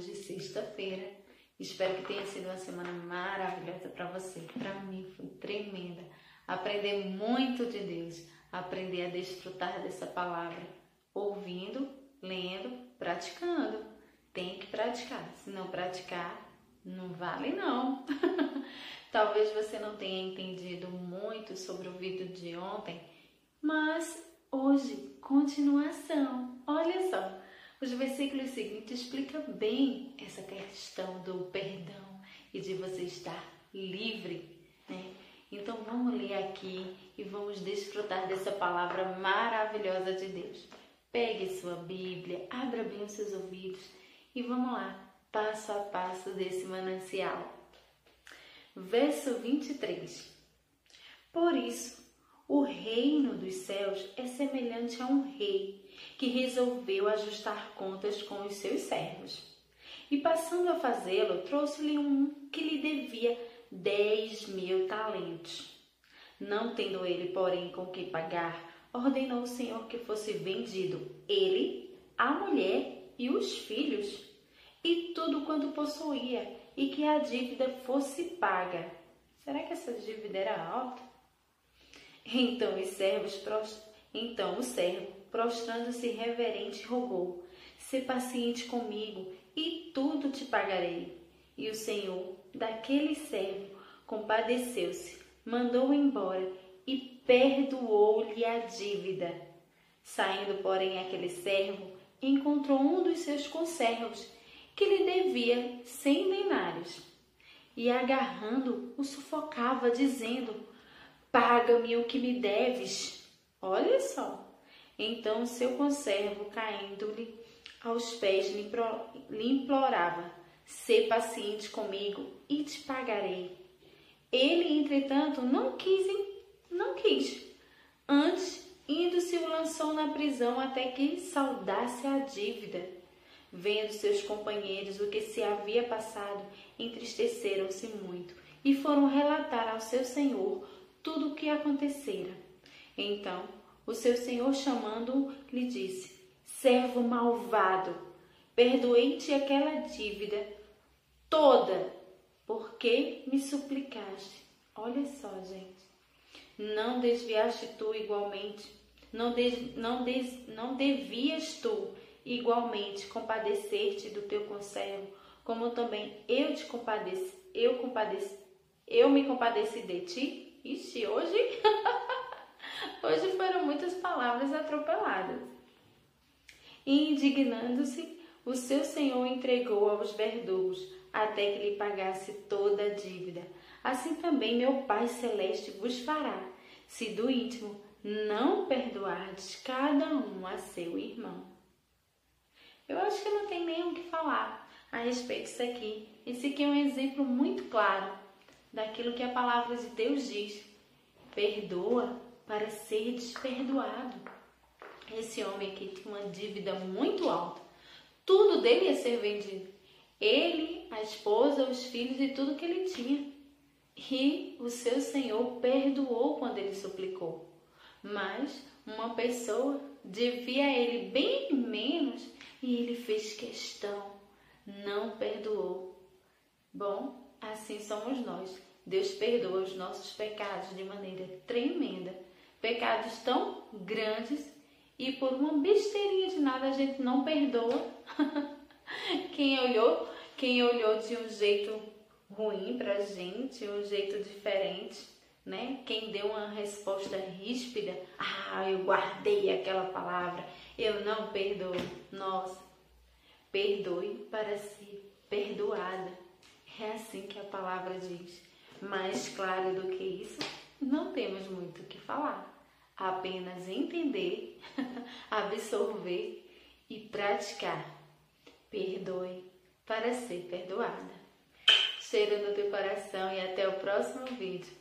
hoje, sexta-feira. Espero que tenha sido uma semana maravilhosa para você. Para mim foi tremenda. Aprender muito de Deus, aprender a desfrutar dessa palavra, ouvindo, lendo, praticando. Tem que praticar. Se não praticar, não vale não. Talvez você não tenha entendido muito sobre o vídeo de ontem, mas hoje, continuação. Olha só, os versículos seguintes explicam bem essa questão do perdão e de você estar livre, né? Então vamos ler aqui e vamos desfrutar dessa palavra maravilhosa de Deus. Pegue sua Bíblia, abra bem os seus ouvidos e vamos lá, passo a passo desse manancial. Verso 23. Por isso, o reino dos céus é semelhante a um rei que resolveu ajustar contas com os seus servos. E passando a fazê-lo, trouxe-lhe um que lhe devia dez mil talentos. Não tendo ele, porém, com que pagar, ordenou o Senhor que fosse vendido ele, a mulher e os filhos, e tudo quanto possuía, e que a dívida fosse paga. Será que essa dívida era alta? Então os servos, então o servo, prostrando-se reverente, rogou: "Se paciente comigo, e tudo te pagarei." E o Senhor daquele servo compadeceu-se, mandou embora e perdoou-lhe a dívida. Saindo, porém, aquele servo encontrou um dos seus conservos que lhe devia cem denários e agarrando o sufocava, dizendo: Paga-me o que me deves. Olha só. Então seu conservo, caindo-lhe aos pés, lhe implorava: Sê paciente comigo e te pagarei. Ele, entretanto, não quis, não quis. Antes, indo-se o lançou na prisão até que saudasse a dívida. Vendo seus companheiros o que se havia passado, entristeceram-se muito e foram relatar ao seu senhor tudo o que acontecera. Então, o seu senhor, chamando-o, lhe disse: Servo malvado, perdoei-te aquela dívida toda, porque me suplicaste. Olha só, gente. Não desviaste tu igualmente, não, des, não, des, não devias tu igualmente compadecer-te do teu conservo, como também eu te compadeci, eu compadeci, eu me compadeci de ti Ixi, hoje. atropeladas. E indignando-se, o seu senhor entregou aos verdugos até que lhe pagasse toda a dívida. Assim também meu Pai Celeste vos fará, se do íntimo não perdoardes cada um a seu irmão. Eu acho que não tem nem o que falar a respeito disso aqui. Esse aqui é um exemplo muito claro daquilo que a palavra de Deus diz. Perdoa para ser desperdoado. Esse homem aqui tinha uma dívida muito alta. Tudo dele ia ser vendido. Ele, a esposa, os filhos e tudo que ele tinha. E o seu Senhor perdoou quando ele suplicou. Mas uma pessoa devia a ele bem menos e ele fez questão, não perdoou. Bom, assim somos nós. Deus perdoa os nossos pecados de maneira tremenda. Pecados tão grandes e por uma besteirinha de nada a gente não perdoa. quem olhou, quem olhou de um jeito ruim pra gente, um jeito diferente, né? Quem deu uma resposta ríspida, ah, eu guardei aquela palavra, eu não perdoo. Nossa, perdoe para ser perdoada. É assim que a palavra diz. Mais claro do que isso, não temos muito o que falar. Apenas entender, absorver e praticar. Perdoe para ser perdoada. Cheiro no teu coração e até o próximo vídeo.